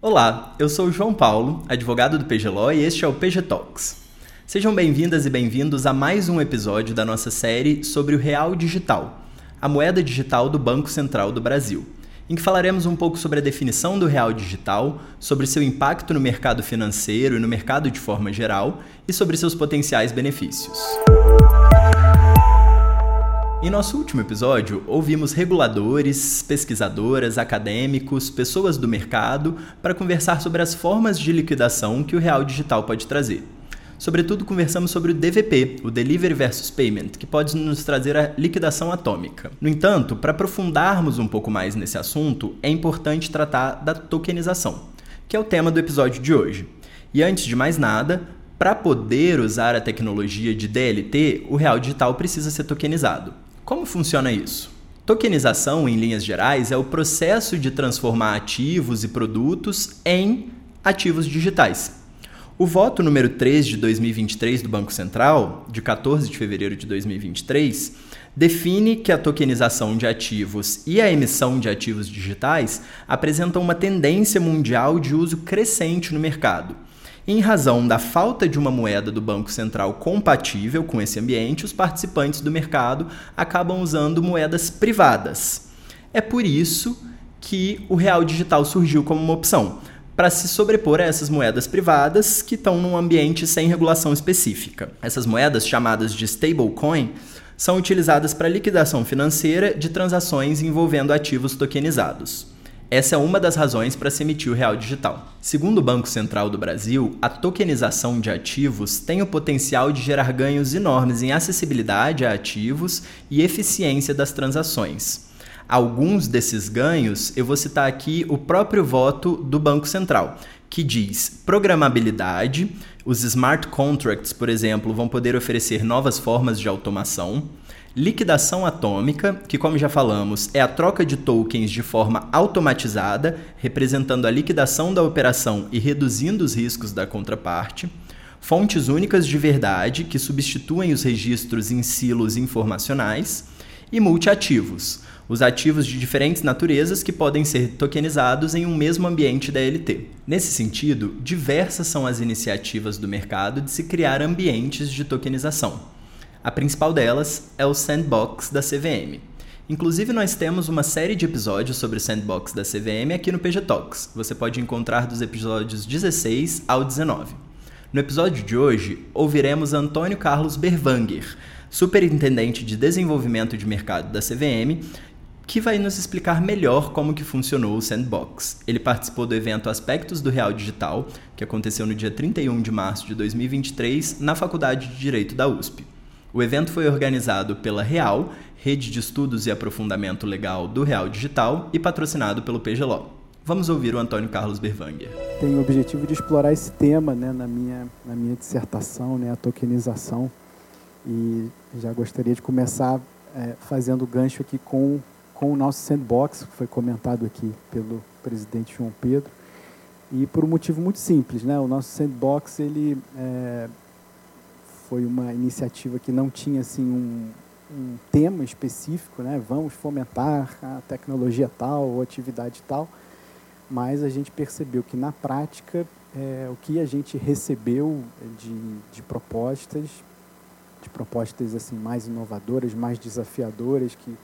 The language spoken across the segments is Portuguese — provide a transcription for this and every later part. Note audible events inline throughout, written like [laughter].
Olá, eu sou o João Paulo, advogado do PGLO, e este é o PG Talks. Sejam bem-vindas e bem-vindos a mais um episódio da nossa série sobre o Real Digital, a moeda digital do Banco Central do Brasil, em que falaremos um pouco sobre a definição do real digital, sobre seu impacto no mercado financeiro e no mercado de forma geral e sobre seus potenciais benefícios. Em nosso último episódio, ouvimos reguladores, pesquisadoras, acadêmicos, pessoas do mercado para conversar sobre as formas de liquidação que o real digital pode trazer. Sobretudo, conversamos sobre o DVP, o Delivery versus Payment, que pode nos trazer a liquidação atômica. No entanto, para aprofundarmos um pouco mais nesse assunto, é importante tratar da tokenização, que é o tema do episódio de hoje. E antes de mais nada, para poder usar a tecnologia de DLT, o real digital precisa ser tokenizado. Como funciona isso? Tokenização, em linhas gerais, é o processo de transformar ativos e produtos em ativos digitais. O voto número 3 de 2023 do Banco Central, de 14 de fevereiro de 2023, define que a tokenização de ativos e a emissão de ativos digitais apresentam uma tendência mundial de uso crescente no mercado em razão da falta de uma moeda do Banco Central compatível com esse ambiente, os participantes do mercado acabam usando moedas privadas. É por isso que o real digital surgiu como uma opção, para se sobrepor a essas moedas privadas que estão num ambiente sem regulação específica. Essas moedas, chamadas de stablecoin, são utilizadas para liquidação financeira de transações envolvendo ativos tokenizados. Essa é uma das razões para se emitir o real digital. Segundo o Banco Central do Brasil, a tokenização de ativos tem o potencial de gerar ganhos enormes em acessibilidade a ativos e eficiência das transações. Alguns desses ganhos, eu vou citar aqui o próprio voto do Banco Central, que diz programabilidade, os smart contracts, por exemplo, vão poder oferecer novas formas de automação Liquidação atômica, que, como já falamos, é a troca de tokens de forma automatizada, representando a liquidação da operação e reduzindo os riscos da contraparte. Fontes únicas de verdade, que substituem os registros em silos informacionais. E multiativos, os ativos de diferentes naturezas que podem ser tokenizados em um mesmo ambiente da LT. Nesse sentido, diversas são as iniciativas do mercado de se criar ambientes de tokenização. A principal delas é o Sandbox da CVM. Inclusive, nós temos uma série de episódios sobre o Sandbox da CVM aqui no PG Talks. Você pode encontrar dos episódios 16 ao 19. No episódio de hoje, ouviremos Antônio Carlos Berwanger, superintendente de desenvolvimento de mercado da CVM, que vai nos explicar melhor como que funcionou o Sandbox. Ele participou do evento Aspectos do Real Digital, que aconteceu no dia 31 de março de 2023 na Faculdade de Direito da USP. O evento foi organizado pela Real, Rede de Estudos e Aprofundamento Legal do Real Digital, e patrocinado pelo PGLO. Vamos ouvir o Antônio Carlos Berwanger. Tenho o objetivo de explorar esse tema né, na, minha, na minha dissertação, né, a tokenização. E já gostaria de começar é, fazendo gancho aqui com, com o nosso sandbox, que foi comentado aqui pelo presidente João Pedro. E por um motivo muito simples, né? O nosso sandbox ele é, foi uma iniciativa que não tinha assim um, um tema específico, né? Vamos fomentar a tecnologia tal ou atividade tal, mas a gente percebeu que na prática é, o que a gente recebeu de, de propostas, de propostas assim mais inovadoras, mais desafiadoras, que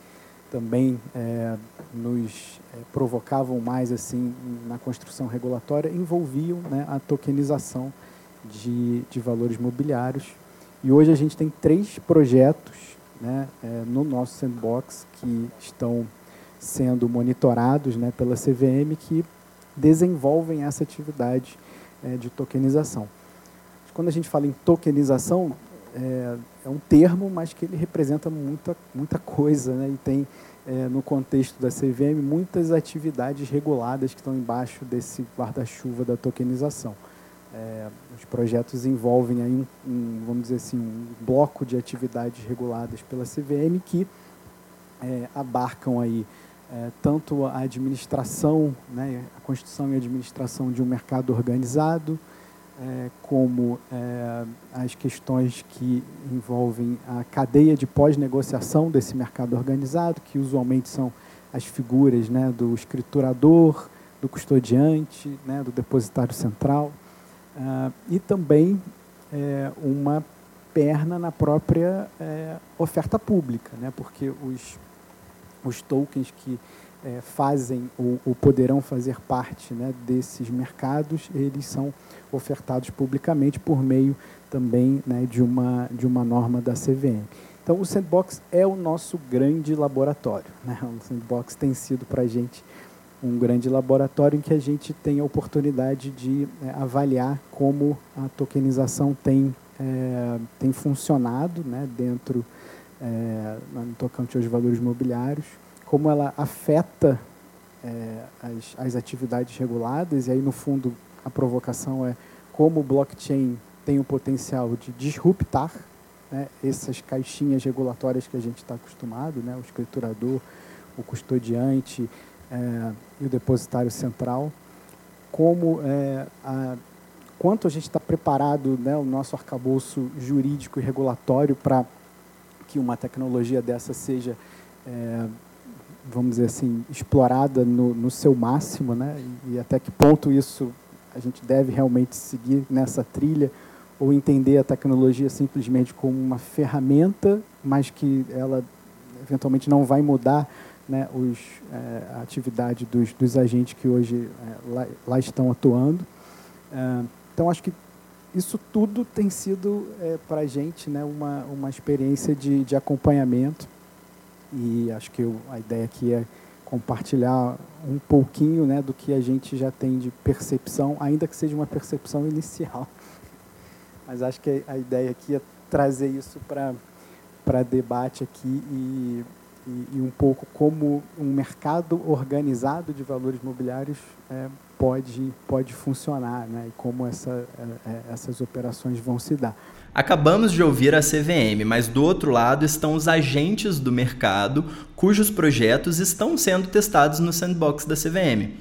também é, nos é, provocavam mais assim na construção regulatória, envolviam né, a tokenização de, de valores mobiliários e hoje a gente tem três projetos né, é, no nosso sandbox que estão sendo monitorados né, pela CVM que desenvolvem essa atividade é, de tokenização. Quando a gente fala em tokenização, é, é, um termo, mas que ele representa muita, muita coisa né, e tem, é, no contexto da CVM, muitas atividades reguladas que estão embaixo desse guarda-chuva da tokenização. É, os projetos envolvem aí um, um, vamos dizer assim, um bloco de atividades reguladas pela CVM que é, abarcam aí é, tanto a administração, né, a construção e administração de um mercado organizado, é, como é, as questões que envolvem a cadeia de pós-negociação desse mercado organizado, que usualmente são as figuras né, do escriturador, do custodiante, né, do depositário central, uh, e também é, uma perna na própria é, oferta pública, né, porque os, os tokens que é, fazem ou, ou, poderão fazer parte né, desses mercados, eles são ofertados publicamente por meio também né, de, uma, de uma norma da CVM. Então, o Sandbox é o nosso grande laboratório. Né? O Sandbox tem sido para a gente um grande laboratório em que a gente tem a oportunidade de é, avaliar como a tokenização tem, é, tem funcionado né, dentro, é, no tocante aos valores imobiliários, como ela afeta é, as, as atividades reguladas, e aí, no fundo, a provocação é como o blockchain tem o potencial de disruptar né, essas caixinhas regulatórias que a gente está acostumado, né, o escriturador, o custodiante é, e o depositário central, como é, a, quanto a gente está preparado, né, o nosso arcabouço jurídico e regulatório para que uma tecnologia dessa seja, é, vamos dizer assim, explorada no, no seu máximo, né, e, e até que ponto isso a gente deve realmente seguir nessa trilha ou entender a tecnologia simplesmente como uma ferramenta, mas que ela eventualmente não vai mudar né, os, é, a atividade dos, dos agentes que hoje é, lá, lá, estão atuando. É, então, acho que isso tudo tem sido para a gente né, uma, uma experiência de, de acompanhamento e acho que eu, a ideia aqui é compartilhar um pouquinho né, do que a gente já tem de percepção, ainda que seja uma percepção inicial. [laughs] Mas acho que a ideia aqui é trazer isso para debate aqui e, e, e, um pouco como um mercado organizado de valores imobiliários é, pode, pode funcionar né, e como essa, é, é essas operações vão se dar. Acabamos de ouvir a CVM, mas do outro lado estão os agentes do mercado cujos projetos estão sendo testados no sandbox da CVM.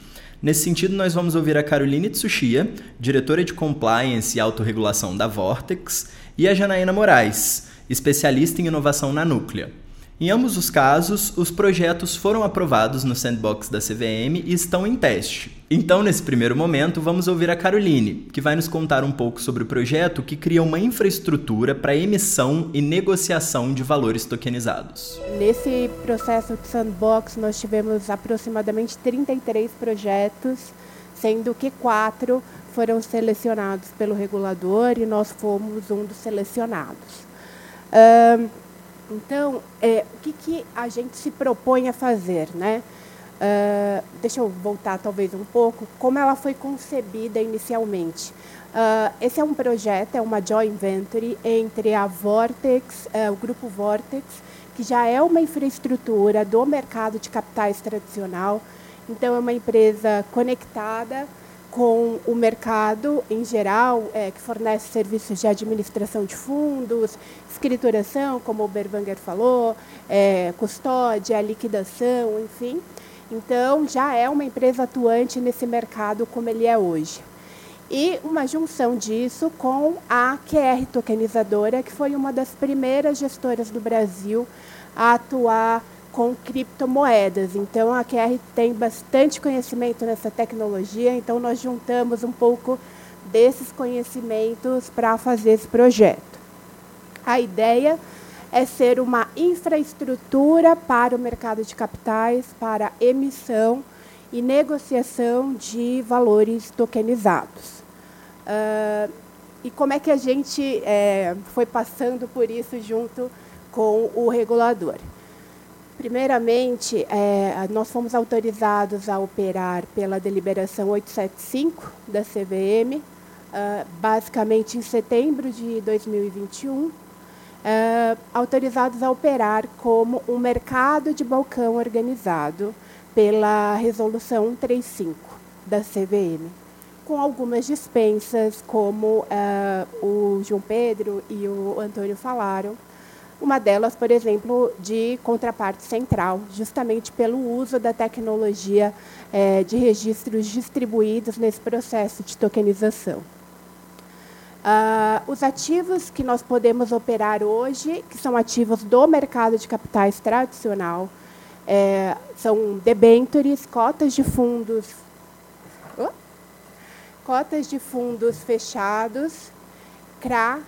Nesse sentido, nós vamos ouvir a Caroline Tsuchiya, diretora de Compliance e Autorregulação da Vortex, e a Janaína Moraes, especialista em inovação na Núclea. Em ambos os casos, os projetos foram aprovados no sandbox da CVM e estão em teste. Então, nesse primeiro momento, vamos ouvir a Caroline, que vai nos contar um pouco sobre o projeto que cria uma infraestrutura para emissão e negociação de valores tokenizados. Nesse processo de sandbox, nós tivemos aproximadamente 33 projetos, sendo que quatro foram selecionados pelo regulador e nós fomos um dos selecionados. Um, então, é, o que, que a gente se propõe a fazer, né? Uh, deixa eu voltar talvez um pouco, como ela foi concebida inicialmente. Uh, esse é um projeto, é uma joint venture entre a Vortex, uh, o grupo Vortex, que já é uma infraestrutura do mercado de capitais tradicional. Então, é uma empresa conectada com o mercado em geral, é, que fornece serviços de administração de fundos, escrituração, como o Berwanger falou, é, custódia, liquidação, enfim. Então, já é uma empresa atuante nesse mercado como ele é hoje. E uma junção disso com a QR Tokenizadora, que foi uma das primeiras gestoras do Brasil a atuar com criptomoedas. Então, a QR tem bastante conhecimento nessa tecnologia, então nós juntamos um pouco desses conhecimentos para fazer esse projeto. A ideia é ser uma infraestrutura para o mercado de capitais, para emissão e negociação de valores tokenizados. Uh, e como é que a gente é, foi passando por isso junto com o regulador? Primeiramente, é, nós fomos autorizados a operar pela deliberação 875 da CVM, uh, ah, basicamente em setembro de 2021, uh, autorizados a operar como um mercado de balcão organizado pela resolução 135 da CVM, com algumas dispensas, como uh, o João Pedro e o Antônio falaram, uma delas, por exemplo, de contraparte central, justamente pelo uso da tecnologia é, de registros distribuídos nesse processo de tokenização. Uh, os ativos que nós podemos operar hoje, que são ativos do mercado de capitais tradicional, é, são debentures, cotas de fundos, cotas de fundos fechados, CRA,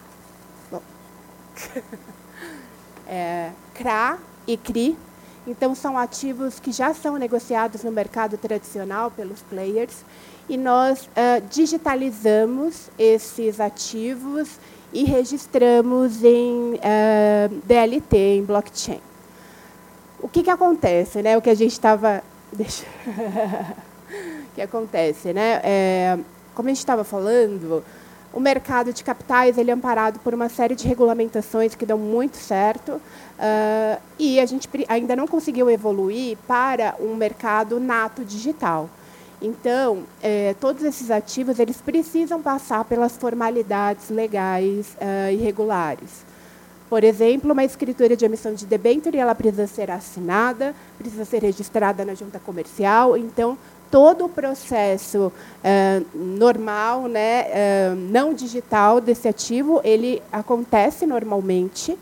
[laughs] é, CRA e CRI. Então, são ativos que já são negociados no mercado tradicional pelos players e nós uh, digitalizamos esses ativos e registramos em uh, ah, DLT, em blockchain. O que, que acontece? Né? O que a gente estava... [laughs] Deixa... o que acontece? Né? É, como a gente estava falando, o mercado de capitais ele é amparado por uma série de regulamentações que dão muito certo uh, e a gente ainda não conseguiu evoluir para um mercado nato digital. Então, é, todos esses ativos eles precisam passar pelas formalidades legais uh, e regulares. Por exemplo, uma escritura de emissão de debênture ela precisa ser assinada, precisa ser registrada na junta comercial. Então, todo o processo uh, normal, né, uh, não digital desse ativo, ele acontece normalmente.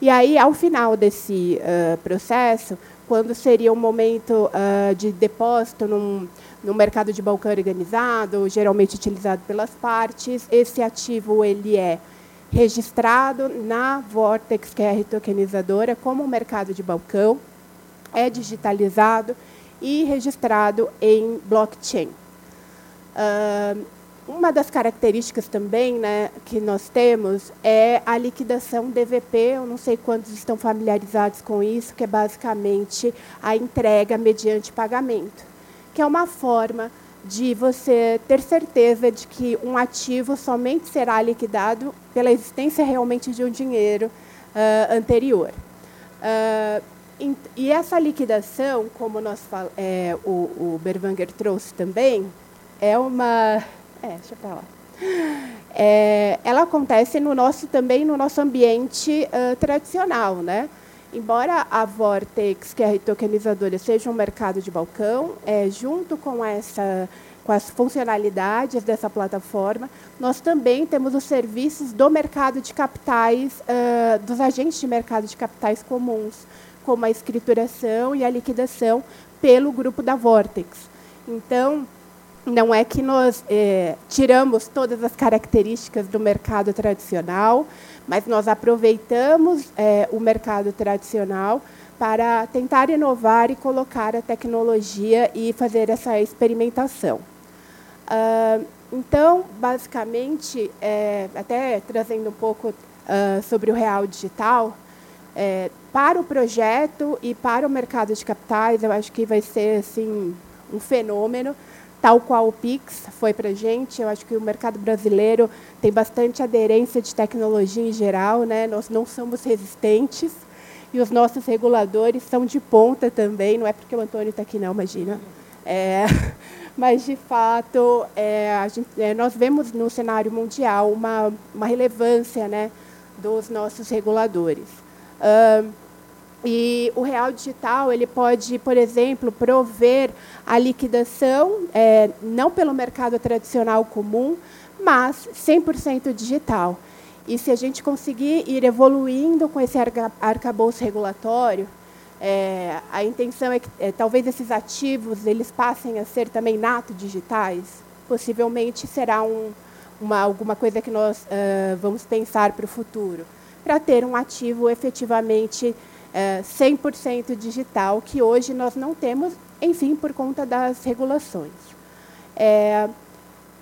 E aí, ao final desse uh, processo, quando seria o momento de depósito num, no mercado de balcão organizado, geralmente utilizado pelas partes, esse ativo ele é registrado na Vortex, que é a tokenizadora, como um mercado de balcão, é digitalizado e registrado em blockchain. Uma das características também né, que nós temos é a liquidação DVP. Eu não sei quantos estão familiarizados com isso, que é basicamente a entrega mediante pagamento, que é uma forma de você ter certeza de que um ativo somente será liquidado pela existência realmente de um dinheiro uh, anterior. Uh, e essa liquidação, como nós é, o, o Berwanger trouxe também, é uma. É, deixa eu lá. É, ela acontece no nosso também no nosso ambiente uh, tradicional, né? Embora a Vortex, que é a tokenizadora, seja um mercado de balcão, é, junto com essa com as funcionalidades dessa plataforma, nós também temos os serviços do mercado de capitais, uh, dos agentes de mercado de capitais comuns, como a escrituração e a liquidação pelo grupo da Vortex. Então, não é que nós é, tiramos todas as características do mercado tradicional, mas nós aproveitamos é, o mercado tradicional para tentar inovar e colocar a tecnologia e fazer essa experimentação. Uh, então, basicamente, é, até trazendo um pouco uh, sobre o real digital, é, para o projeto e para o mercado de capitais, eu acho que vai ser assim um fenômeno, tal qual o Pix foi para a gente. Eu acho que o mercado brasileiro tem bastante aderência de tecnologia em geral, né? Nós não somos resistentes e os nossos reguladores são de ponta também. Não é porque o Antônio está aqui, não, imagina. É, [laughs] mas, de fato, é, gente, é, nós vemos no cenário mundial uma, uma relevância né, dos nossos reguladores. Uh, e o real digital ele pode, por exemplo, prover a liquidação é, não pelo mercado tradicional comum, mas 100% digital. E se a gente conseguir ir evoluindo com esse arcabouço regulatório, é, a intenção é que é, talvez esses ativos eles passem a ser também nato digitais. Possivelmente será um, uma, alguma coisa que nós uh, vamos pensar para o futuro para ter um ativo efetivamente é, 100% digital, que hoje nós não temos, enfim, por conta das regulações. É,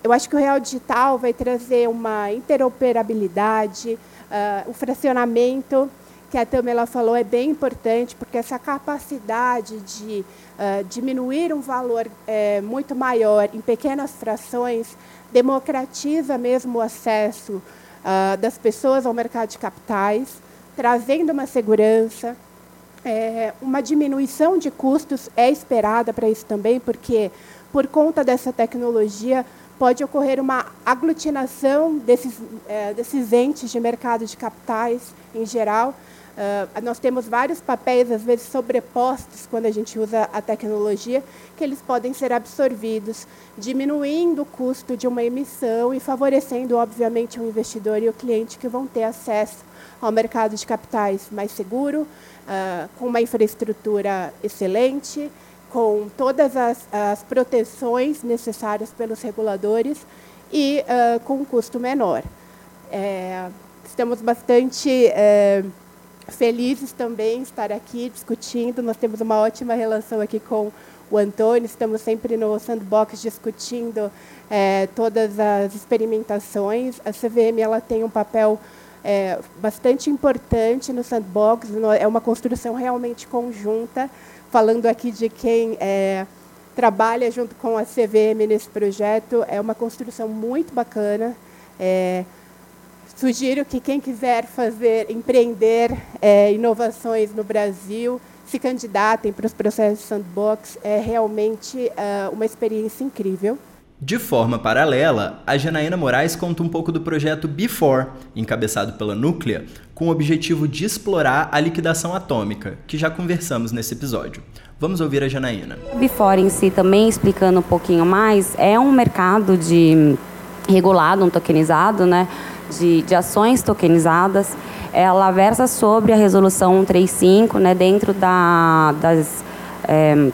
eu acho que o Real Digital vai trazer uma interoperabilidade, uh, o fracionamento, que a Tamela falou, é bem importante, porque essa capacidade de uh, diminuir um valor uh, muito maior em pequenas frações democratiza mesmo o acesso uh, das pessoas ao mercado de capitais, trazendo uma segurança. É, uma diminuição de custos é esperada para isso também, porque, por conta dessa tecnologia, pode ocorrer uma aglutinação desses, é, desses entes de mercado de capitais em geral. Uh, nós temos vários papéis, às vezes sobrepostos, quando a gente usa a tecnologia, que eles podem ser absorvidos, diminuindo o custo de uma emissão e favorecendo, obviamente, o investidor e o cliente que vão ter acesso ao mercado de capitais mais seguro, uh, com uma infraestrutura excelente, com todas as, as proteções necessárias pelos reguladores e uh, com um custo menor. É, estamos bastante é, felizes também estar aqui discutindo. Nós temos uma ótima relação aqui com o Antônio. Estamos sempre no sandbox discutindo é, todas as experimentações. A CVM ela tem um papel é, bastante importante no sandbox. É uma construção realmente conjunta falando aqui de quem é, trabalha junto com a CVM nesse projeto. É uma construção muito bacana. É, sugiro que quem quiser fazer, empreender é, inovações no Brasil, se candidatem para os processos de sandbox. É realmente é, uma experiência incrível. De forma paralela, a Janaína Moraes conta um pouco do projeto Before, encabeçado pela Núclea, com o objetivo de explorar a liquidação atômica, que já conversamos nesse episódio. Vamos ouvir a Janaína. Before em si, também explicando um pouquinho mais, é um mercado de regulado, um tokenizado, né, de, de ações tokenizadas. Ela versa sobre a resolução 135, né, dentro da, das, é,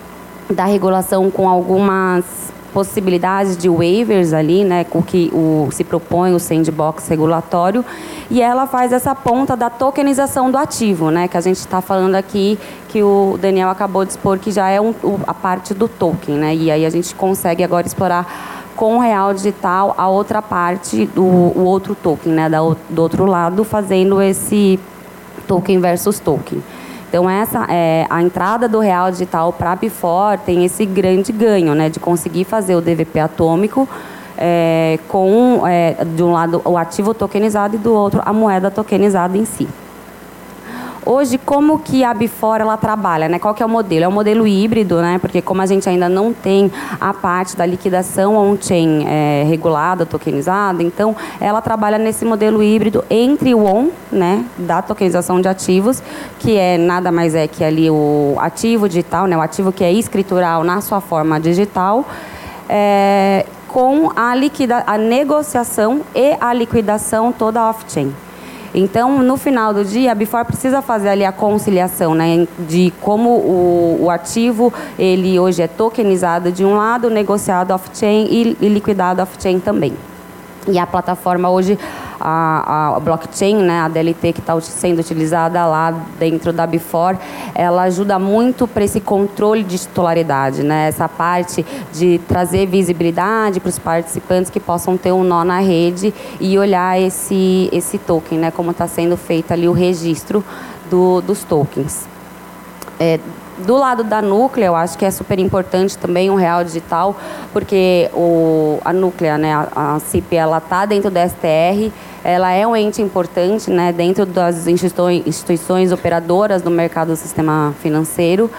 da regulação com algumas possibilidades de waivers ali, né, com que o, se propõe o sandbox regulatório, e ela faz essa ponta da tokenização do ativo, né, que a gente está falando aqui, que o Daniel acabou de expor, que já é um, a parte do token, né, e aí a gente consegue agora explorar com o real digital a outra parte do o outro token, né, da, do outro lado, fazendo esse token versus token. Então essa é a entrada do real digital para a Bifor tem esse grande ganho, né, de conseguir fazer o DVP atômico é, com é, de um lado o ativo tokenizado e do outro a moeda tokenizada em si. Hoje, como que a Bifor ela trabalha, né? Qual que é o modelo? É um modelo híbrido, né? Porque como a gente ainda não tem a parte da liquidação on-chain é, regulada, tokenizada, então ela trabalha nesse modelo híbrido entre o on, né, da tokenização de ativos, que é nada mais é que ali o ativo digital, né, o ativo que é escritural na sua forma digital, é, com a, liquida a negociação e a liquidação toda off-chain. Então, no final do dia, a Bifor precisa fazer ali a conciliação, né, de como o, o ativo ele hoje é tokenizado de um lado, negociado off-chain e, e liquidado off-chain também. E a plataforma hoje, a, a blockchain, né, a DLT que está sendo utilizada lá dentro da Before, ela ajuda muito para esse controle de titularidade, né, essa parte de trazer visibilidade para os participantes que possam ter um nó na rede e olhar esse, esse token, né, como está sendo feito ali o registro do, dos tokens. É, do lado da Núclea, eu acho que é super importante também um real digital, porque o, a Núclea, né, a, a CIP, ela está dentro da STR, ela é um ente importante né, dentro das instituições, operadoras do mercado do sistema financeiro.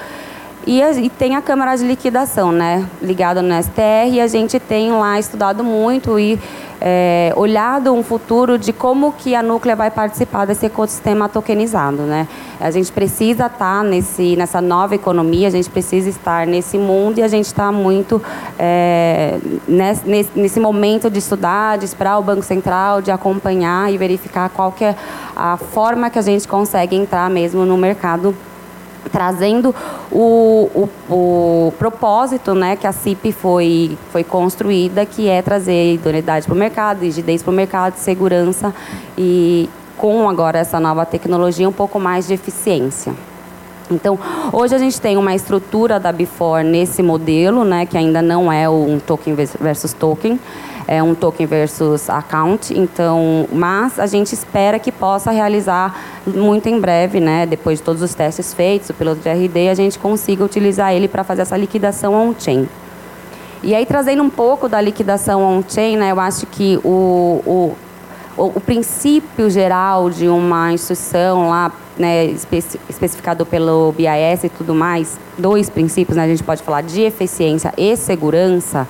E, e, tem a Câmara de Liquidação, né, ligada no STR, e a gente tem lá estudado muito e é, olhado um futuro de como que a Núclea vai participar desse ecossistema tokenizado, né? A gente precisa estar tá nesse, nessa nova economia, a gente precisa estar nesse mundo e a gente está muito é, nesse, nesse momento de estudar, de esperar o Banco Central, de acompanhar e verificar qual que é a forma que a gente consegue entrar mesmo no mercado trazendo o, o, o, propósito né, que a CIP foi, foi construída, que é trazer idoneidade para o mercado, rigidez para o mercado, segurança e com agora essa nova tecnologia um pouco mais de eficiência. Então, hoje a gente tem uma estrutura da Before nesse modelo, né, que ainda não é um token versus token, é um token versus account. Então, mas a gente espera que possa realizar muito em breve, né, depois de todos os testes feitos, o piloto de RD, a gente consiga utilizar ele para fazer essa liquidação on-chain. E aí, trazendo um pouco da liquidação on-chain, né, eu acho que o, o, o, princípio geral de uma instituição lá, né, especi, especificado pelo BIS e tudo mais, dois princípios, né, a gente pode falar de eficiência e segurança,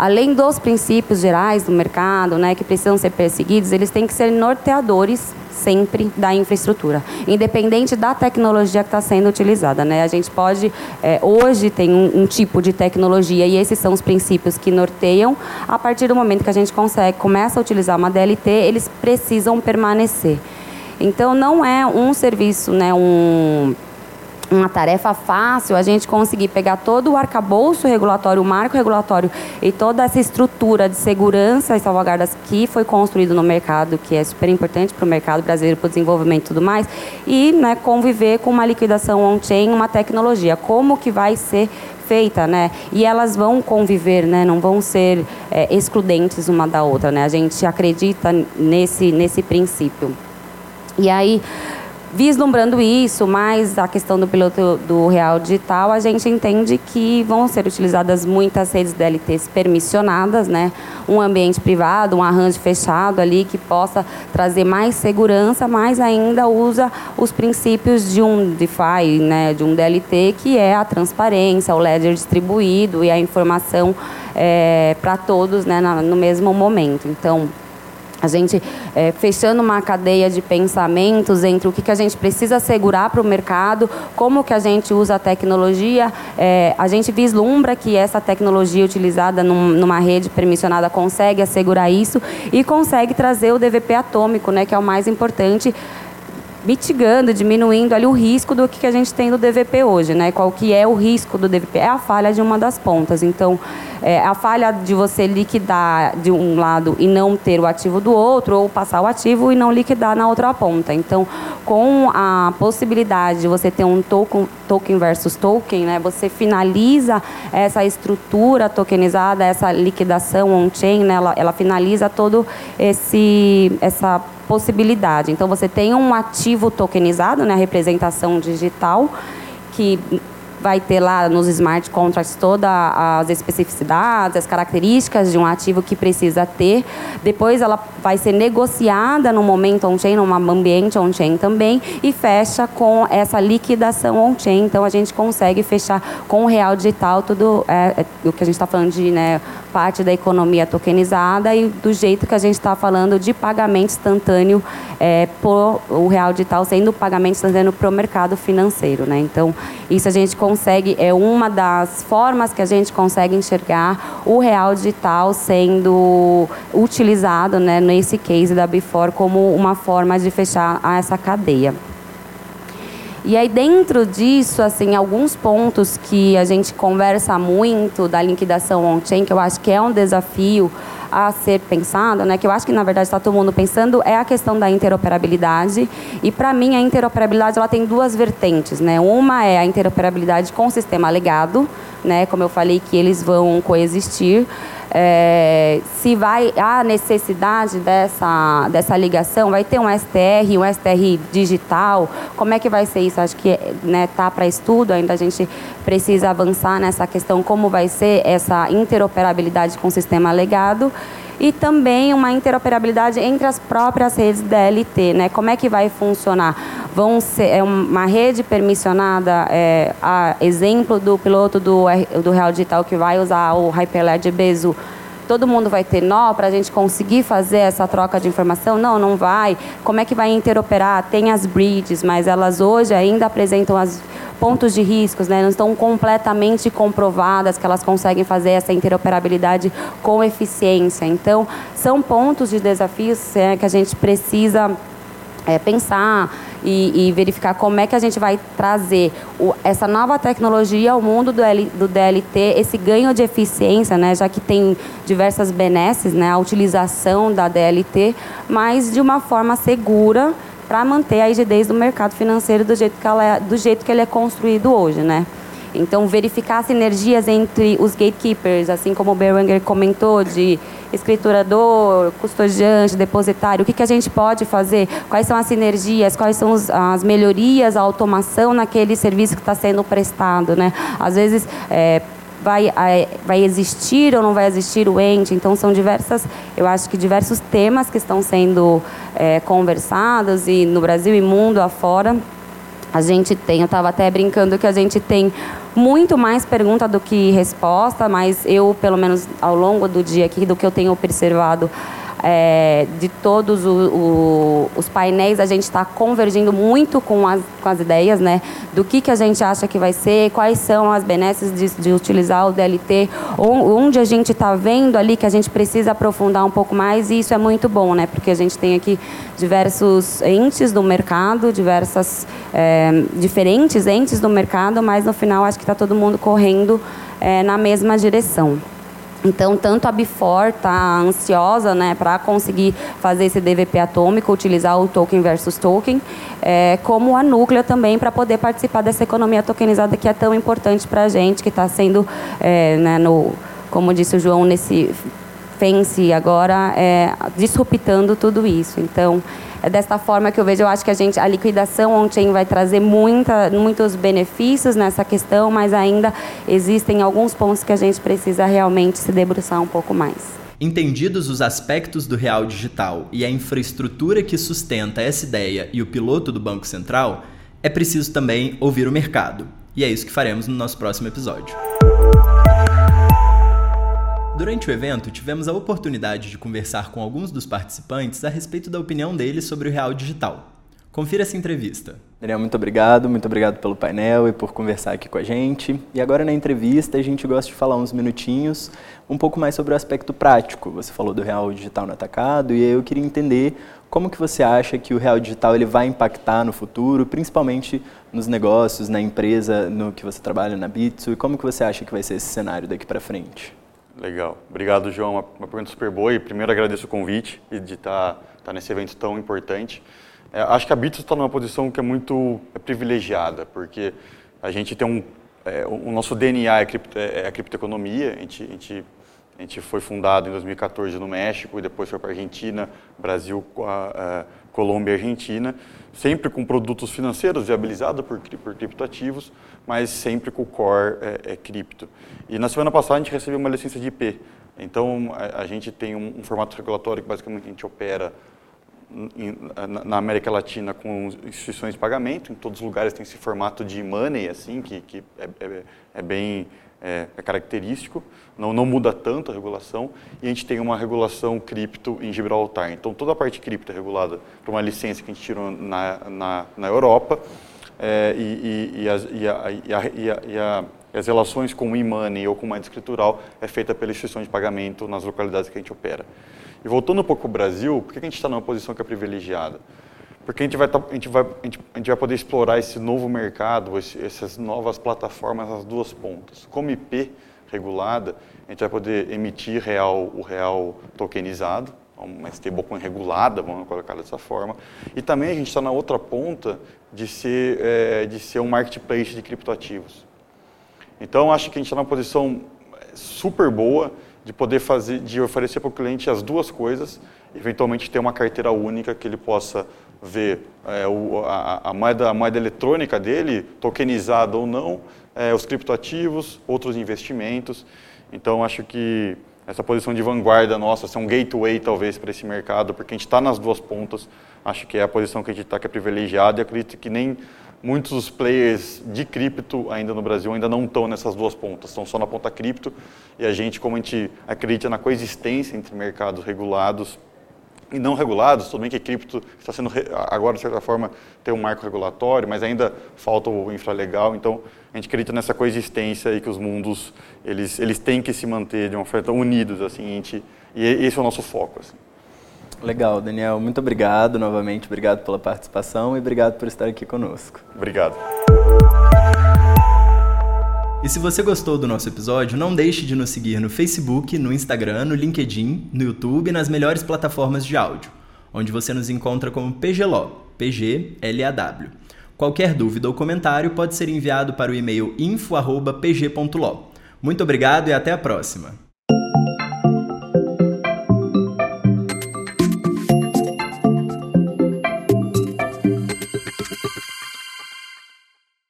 além dos princípios gerais do mercado, né, que precisam ser perseguidos, eles têm que ser norteadores sempre da infraestrutura, independente da tecnologia que está sendo utilizada. Né? A gente pode, é, hoje tem um, um, tipo de tecnologia e esses são os princípios que norteiam. A partir do momento que a gente consegue, começa a utilizar uma DLT, eles precisam permanecer. Então não é um serviço, né, um uma tarefa fácil a gente conseguir pegar todo o arcabouço regulatório, o marco regulatório e toda essa estrutura de segurança e salvaguardas que foi construído no mercado, que é super importante para o mercado brasileiro, para o desenvolvimento e tudo mais, e né, conviver com uma liquidação on-chain, uma tecnologia. Como que vai ser feita, né? E elas vão conviver, né? Não vão ser é, excludentes uma da outra, né? A gente acredita nesse, nesse princípio. E aí, Vislumbrando isso, mais a questão do piloto do real digital, a gente entende que vão ser utilizadas muitas redes DLTs permissionadas, né? um ambiente privado, um arranjo fechado ali que possa trazer mais segurança, mas ainda usa os princípios de um DeFi, né? de um DLT, que é a transparência, o ledger distribuído e a informação é, para todos né? no mesmo momento. Então, a gente é, fechando uma cadeia de pensamentos entre o que, que a gente precisa assegurar para o mercado, como que a gente usa a tecnologia, é, a gente vislumbra que essa tecnologia utilizada num, numa rede permissionada consegue assegurar isso e consegue trazer o DVP atômico, né, que é o mais importante mitigando, diminuindo ali o risco do que a gente tem do DVP hoje, né? Qual que é o risco do DVP? É a falha de uma das pontas. Então, é, a falha de você liquidar de um lado e não ter o ativo do outro, ou passar o ativo e não liquidar na outra ponta. Então, com a possibilidade de você ter um token, token versus token, né, você finaliza essa estrutura tokenizada, essa liquidação on-chain, né, ela, ela finaliza todo esse essa possibilidade. Então, você tem um ativo tokenizado, né, a representação digital, que vai ter lá nos smart contracts todas as especificidades, as características de um ativo que precisa ter. Depois ela vai ser negociada no momento on-chain, num ambiente on-chain também, e fecha com essa liquidação on-chain. Então a gente consegue fechar com o real digital tudo é, é, o que a gente está falando de né, parte da economia tokenizada e do jeito que a gente está falando de pagamento instantâneo é, por o real digital sendo pagamento instantâneo para o mercado financeiro. Né? Então, isso a gente consegue, é uma das formas que a gente consegue enxergar o real digital sendo utilizado né, nesse case da Before como uma forma de fechar essa cadeia. E aí dentro disso, assim, alguns pontos que a gente conversa muito da liquidação on-chain, que eu acho que é um desafio a ser pensado, né, que eu acho que na verdade está todo mundo pensando, é a questão da interoperabilidade. E para mim a interoperabilidade ela tem duas vertentes, né? Uma é a interoperabilidade com o sistema legado, né, como eu falei que eles vão coexistir é, se vai a necessidade dessa, dessa ligação, vai ter um STR, um STR digital, como é que vai ser isso? Acho que está né, tá para estudo, ainda a gente precisa avançar nessa questão, como vai ser essa interoperabilidade com o sistema legado e também uma interoperabilidade entre as próprias redes DLT, né? Como é que vai funcionar? Vão ser é uma rede permissionada, é, a exemplo do piloto do, do Real Digital que vai usar o Hyperledger Bezu todo mundo vai ter nó para a gente conseguir fazer essa troca de informação? Não, não vai. Como é que vai interoperar? Tem as bridges, mas elas hoje ainda apresentam os pontos de riscos, né? não estão completamente comprovadas que elas conseguem fazer essa interoperabilidade com eficiência. Então, são pontos de desafios é, que a gente precisa é, pensar e, e, verificar como é que a gente vai trazer o, essa nova tecnologia ao mundo do, L, do DLT, esse ganho de eficiência, né, já que tem diversas benesses, né, a utilização da DLT, mas de uma forma segura para manter a rigidez do mercado financeiro do jeito que, ela é, do jeito que ele é construído hoje, né? Então, verificar sinergias entre os gatekeepers, assim como o Beranger comentou, de escriturador, custodiante, depositário, o que, que a gente pode fazer, quais são as sinergias, quais são as melhorias, a automação naquele serviço que está sendo prestado. Né? Às vezes, é, vai, vai existir ou não vai existir o ente. Então, são diversas, eu acho que diversos temas que estão sendo é, conversados e no Brasil e mundo afora A gente tem, eu estava até brincando que a gente tem muito mais pergunta do que resposta, mas eu, pelo menos ao longo do dia aqui, do que eu tenho observado, é, de todos o, o, os painéis, a gente está convergindo muito com as, com as ideias, né? Do que, que a gente acha que vai ser, quais são as benesses de, de utilizar o DLT, onde a gente está vendo ali que a gente precisa aprofundar um pouco mais, e isso é muito bom, né? Porque a gente tem aqui diversos entes do mercado, diversas é, diferentes entes do mercado, mas no final acho que está todo mundo correndo é, na mesma direção. Então, tanto a Bifor está ansiosa né, para conseguir fazer esse DVP atômico, utilizar o token versus token, é, como a Núcleo também para poder participar dessa economia tokenizada que é tão importante para a gente, que está sendo, é, né, no, como disse o João, nesse fence agora, é, disruptando tudo isso. Então, é desta forma que eu vejo, eu acho que a gente a liquidação on-chain vai trazer muita, muitos benefícios nessa questão, mas ainda existem alguns pontos que a gente precisa realmente se debruçar um pouco mais. Entendidos os aspectos do real digital e a infraestrutura que sustenta essa ideia e o piloto do Banco Central, é preciso também ouvir o mercado. E é isso que faremos no nosso próximo episódio. Durante o evento, tivemos a oportunidade de conversar com alguns dos participantes a respeito da opinião deles sobre o real digital. Confira essa entrevista. Daniel, muito obrigado, muito obrigado pelo painel e por conversar aqui com a gente. E agora na entrevista a gente gosta de falar uns minutinhos um pouco mais sobre o aspecto prático. Você falou do real digital no atacado e eu queria entender como que você acha que o real digital ele vai impactar no futuro, principalmente nos negócios, na empresa no que você trabalha na Bitsu e como que você acha que vai ser esse cenário daqui para frente? Legal. Obrigado, João. Uma, pergunta super boa. E primeiro agradeço o convite e de estar tá, tá nesse evento tão importante. É, acho que a Bitos está numa posição que é muito é, privilegiada, porque a gente tem um... É, o nosso DNA é, cripto, é, é a criptoeconomia. A gente, a, gente, a gente foi fundado em 2014 no México e depois foi para a Argentina, Brasil, a, a Colômbia e Argentina, sempre com produtos financeiros viabilizados por, por criptoativos, mas sempre com o core é, é, cripto. E na semana passada a gente recebeu uma licença de IP. Então a, a gente tem um, um, formato regulatório que basicamente a gente opera na, na, América Latina com instituições de pagamento. Em todos os lugares tem esse formato de money, assim, que, que é, é, é bem é, é, característico, não, não muda tanto a regulação, e a gente tem uma regulação cripto em Gibraltar. Então, toda a parte cripto é regulada por uma licença que a gente tirou na, na, na Europa, é, e, as, as relações com o e-money ou com moeda escritural é feita pela instituição de pagamento nas localidades que a gente opera. E voltando um pouco para o Brasil, por que a gente está numa posição que é privilegiada? Porque a gente vai, tá, a gente vai, a gente, a gente vai poder explorar esse novo mercado, esse, essas novas plataformas as duas pontas. Como IP regulada, a gente vai poder emitir real, o real tokenizado, uma stablecoin regulada, vamos colocar dessa forma. E também a gente está na outra ponta de ser, é, de ser um marketplace de criptoativos. Então, acho que a gente está numa posição super boa de poder fazer, de oferecer para o cliente as duas coisas, eventualmente ter uma carteira única que ele possa ver é, o, a, a, moeda, a moeda eletrônica dele, tokenizada ou não, é, os criptoativos, outros investimentos. Então, acho que essa posição de vanguarda nossa, ser um gateway talvez para esse mercado, porque a gente está nas duas pontas, acho que é a posição que a gente está que é privilegiada e acredito que nem muitos dos players de cripto ainda no Brasil ainda não estão nessas duas pontas, estão só na ponta cripto e a gente, como a gente acredita na coexistência entre mercados regulados e não regulados, tudo bem que cripto está sendo, agora de certa forma, tem um marco regulatório, mas ainda falta o infralegal, então a gente acredita nessa coexistência e que os mundos, eles, eles têm que se manter de uma forma unidos, assim, a gente, e esse é o nosso foco. Assim. Legal, Daniel, muito obrigado novamente, obrigado pela participação e obrigado por estar aqui conosco. Obrigado. E se você gostou do nosso episódio, não deixe de nos seguir no Facebook, no Instagram, no LinkedIn, no YouTube e nas melhores plataformas de áudio, onde você nos encontra como PGLAW, P-G-L-A-W. Qualquer dúvida ou comentário pode ser enviado para o e-mail info.pg.law. Muito obrigado e até a próxima!